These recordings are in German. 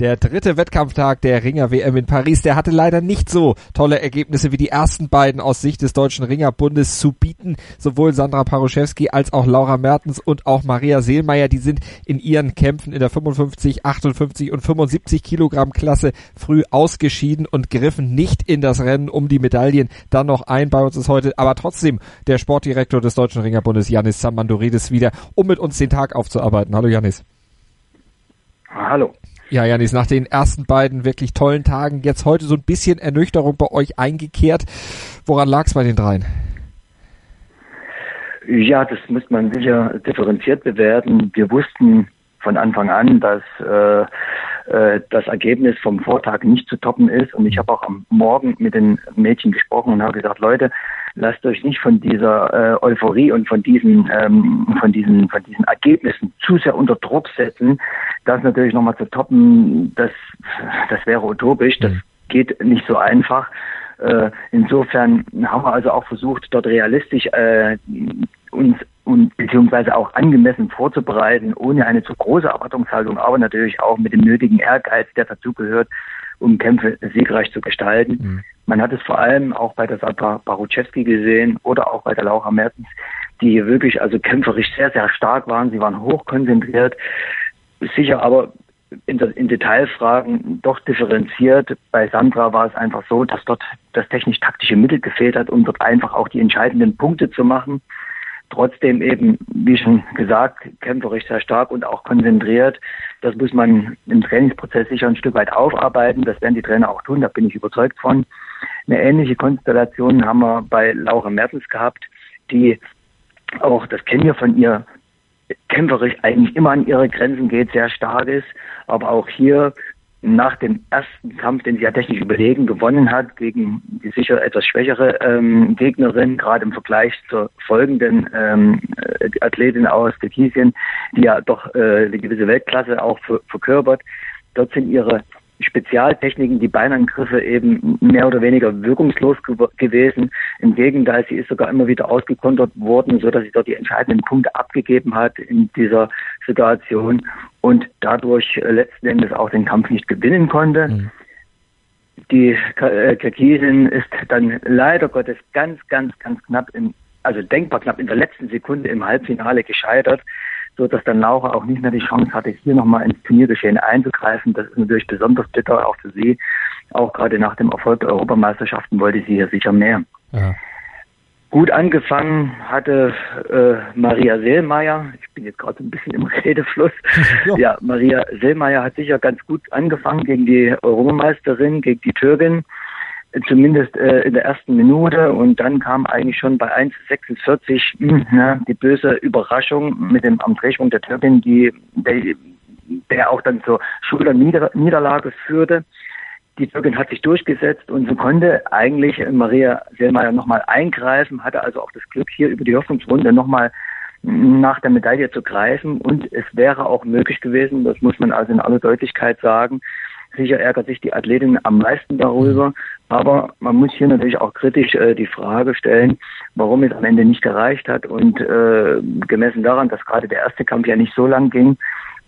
Der dritte Wettkampftag der Ringer WM in Paris, der hatte leider nicht so tolle Ergebnisse wie die ersten beiden aus Sicht des Deutschen Ringerbundes zu bieten. Sowohl Sandra Paruszewski als auch Laura Mertens und auch Maria Seelmeier, die sind in ihren Kämpfen in der 55, 58 und 75 Kilogramm Klasse früh ausgeschieden und griffen nicht in das Rennen um die Medaillen dann noch ein. Bei uns ist heute aber trotzdem der Sportdirektor des Deutschen Ringerbundes, Janis Samandoridis, wieder, um mit uns den Tag aufzuarbeiten. Hallo Janis. Hallo. Ja, Janis, nach den ersten beiden wirklich tollen Tagen jetzt heute so ein bisschen Ernüchterung bei euch eingekehrt. Woran lag es bei den dreien? Ja, das muss man sicher differenziert bewerten. Wir wussten von Anfang an, dass äh, äh, das Ergebnis vom Vortag nicht zu toppen ist. Und ich habe auch am Morgen mit den Mädchen gesprochen und habe gesagt, Leute, lasst euch nicht von dieser äh, Euphorie und von diesen, ähm, von diesen, von diesen Ergebnissen zu sehr unter Druck setzen. Das natürlich nochmal zu toppen, das, das wäre utopisch. Das mhm. geht nicht so einfach. Äh, insofern haben wir also auch versucht, dort realistisch äh, uns und beziehungsweise auch angemessen vorzubereiten, ohne eine zu große Erwartungshaltung, aber natürlich auch mit dem nötigen Ehrgeiz, der dazugehört, um Kämpfe siegreich zu gestalten. Mhm. Man hat es vor allem auch bei der Sandra Baruchewski gesehen oder auch bei der Laura Mertens, die wirklich also kämpferisch sehr, sehr stark waren. Sie waren hochkonzentriert, sicher aber in, in Detailfragen doch differenziert. Bei Sandra war es einfach so, dass dort das technisch-taktische Mittel gefehlt hat, um dort einfach auch die entscheidenden Punkte zu machen trotzdem eben, wie schon gesagt, kämpferisch sehr stark und auch konzentriert. Das muss man im Trainingsprozess sicher ein Stück weit aufarbeiten. Das werden die Trainer auch tun, da bin ich überzeugt von. Eine ähnliche Konstellation haben wir bei Laura Mertens gehabt, die auch, das kennen wir von ihr, kämpferisch eigentlich immer an ihre Grenzen geht, sehr stark ist, aber auch hier nach dem ersten Kampf, den sie ja technisch überlegen gewonnen hat, gegen die sicher etwas schwächere ähm, Gegnerin, gerade im Vergleich zur folgenden ähm, äh, Athletin aus Kirgisien, die ja doch äh, eine gewisse Weltklasse auch verkörpert. Dort sind ihre Spezialtechniken, die Beinangriffe eben mehr oder weniger wirkungslos ge gewesen. Im Gegenteil, sie ist sogar immer wieder ausgekontert worden, so dass sie dort die entscheidenden Punkte abgegeben hat in dieser Situation und dadurch äh, letzten Endes auch den Kampf nicht gewinnen konnte. Mhm. Die äh, Kirgisin ist dann leider Gottes ganz, ganz, ganz knapp in, also denkbar knapp in der letzten Sekunde im Halbfinale gescheitert so dass dann Laura auch nicht mehr die Chance hatte, hier nochmal ins Turniergeschehen einzugreifen. Das ist natürlich besonders bitter, auch für sie. Auch gerade nach dem Erfolg der Europameisterschaften wollte sie hier sicher mehr. Ja. Gut angefangen hatte äh, Maria Seelmeier. Ich bin jetzt gerade so ein bisschen im Redefluss. ja. ja, Maria Seelmeier hat sicher ganz gut angefangen gegen die Europameisterin, gegen die Türkin zumindest äh, in der ersten Minute. Und dann kam eigentlich schon bei 1,46 hm, die böse Überraschung mit dem am Drehschwung der Türkin, die der, der auch dann zur Schulterniederlage führte. Die Türkin hat sich durchgesetzt und so konnte eigentlich Maria Selmayr nochmal eingreifen, hatte also auch das Glück, hier über die Hoffnungsrunde nochmal nach der Medaille zu greifen. Und es wäre auch möglich gewesen, das muss man also in aller Deutlichkeit sagen, Sicher ärgert sich die Athletin am meisten darüber, aber man muss hier natürlich auch kritisch äh, die Frage stellen, warum es am Ende nicht gereicht hat und äh, gemessen daran, dass gerade der erste Kampf ja nicht so lang ging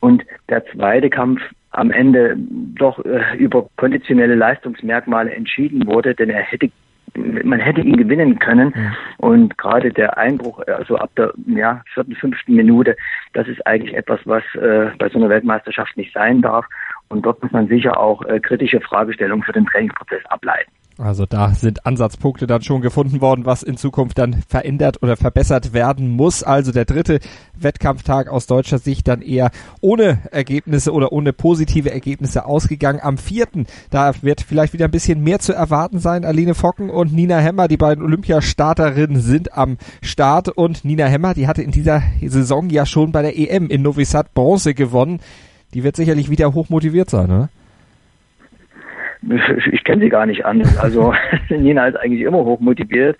und der zweite Kampf am Ende doch äh, über konditionelle Leistungsmerkmale entschieden wurde, denn er hätte man hätte ihn gewinnen können. Ja. Und gerade der Einbruch, also ab der ja, vierten, fünften Minute, das ist eigentlich etwas, was äh, bei so einer Weltmeisterschaft nicht sein darf. Und dort muss man sicher auch äh, kritische Fragestellungen für den Trainingsprozess ableiten. Also da sind Ansatzpunkte dann schon gefunden worden, was in Zukunft dann verändert oder verbessert werden muss. Also der dritte Wettkampftag aus deutscher Sicht dann eher ohne Ergebnisse oder ohne positive Ergebnisse ausgegangen. Am vierten, da wird vielleicht wieder ein bisschen mehr zu erwarten sein. Aline Focken und Nina Hemmer, die beiden Olympiastarterinnen, sind am Start. Und Nina Hemmer, die hatte in dieser Saison ja schon bei der EM in Novi Sad Bronze gewonnen die wird sicherlich wieder hoch motiviert sein, ne? Ich kenne sie gar nicht an. Also Nina ist eigentlich immer hoch motiviert.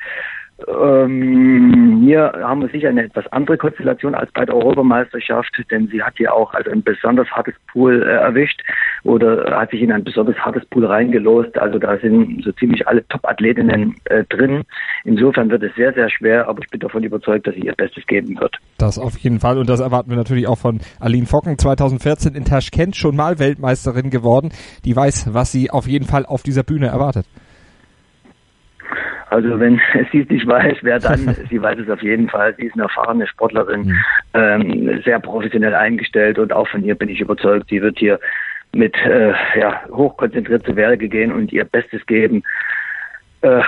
Ähm, hier haben wir sicher eine etwas andere Konstellation als bei der Europameisterschaft, denn sie hat hier auch also ein besonders hartes Pool äh, erwischt oder hat sich in ein besonders hartes Pool reingelost. Also da sind so ziemlich alle Top-Athletinnen äh, drin. Insofern wird es sehr, sehr schwer, aber ich bin davon überzeugt, dass sie ihr Bestes geben wird. Das auf jeden Fall und das erwarten wir natürlich auch von Aline Focken, 2014 in Taschkent schon mal Weltmeisterin geworden. Die weiß, was sie auf jeden Fall auf dieser Bühne erwartet. Also wenn sie es nicht weiß, wer dann? sie weiß es auf jeden Fall. Sie ist eine erfahrene Sportlerin, mhm. ähm, sehr professionell eingestellt und auch von ihr bin ich überzeugt, sie wird hier mit äh, ja, hochkonzentriert zu Werke gehen und ihr Bestes geben. Äh,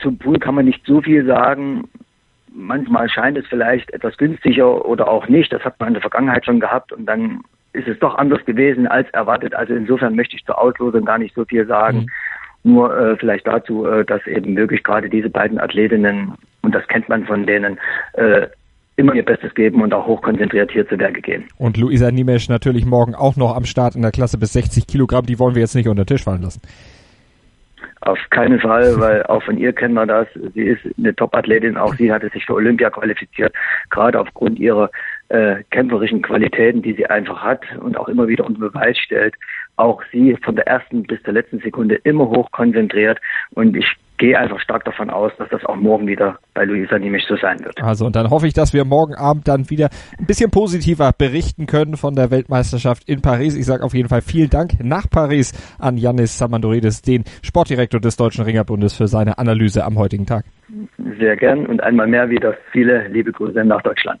zum Pool kann man nicht so viel sagen. Manchmal scheint es vielleicht etwas günstiger oder auch nicht. Das hat man in der Vergangenheit schon gehabt und dann ist es doch anders gewesen als erwartet. Also insofern möchte ich zur Auslosung gar nicht so viel sagen. Mhm. Nur äh, vielleicht dazu, äh, dass eben wirklich gerade diese beiden Athletinnen, und das kennt man von denen, äh, immer ihr Bestes geben und auch hochkonzentriert hier zu Werke gehen. Und Luisa Niemesch natürlich morgen auch noch am Start in der Klasse bis 60 Kilogramm. Die wollen wir jetzt nicht unter den Tisch fallen lassen. Auf keinen Fall, weil auch von ihr kennen wir das. Sie ist eine Top-Athletin, auch sie hatte sich für Olympia qualifiziert, gerade aufgrund ihrer äh, kämpferischen Qualitäten, die sie einfach hat und auch immer wieder unter Beweis stellt. Auch sie von der ersten bis zur letzten Sekunde immer hoch konzentriert und ich gehe einfach stark davon aus, dass das auch morgen wieder bei Luisa nämlich so sein wird. Also und dann hoffe ich, dass wir morgen Abend dann wieder ein bisschen positiver berichten können von der Weltmeisterschaft in Paris. Ich sage auf jeden Fall vielen Dank nach Paris an Yannis Samandoridis, den Sportdirektor des Deutschen Ringerbundes, für seine Analyse am heutigen Tag. Sehr gern und einmal mehr wieder viele liebe Grüße nach Deutschland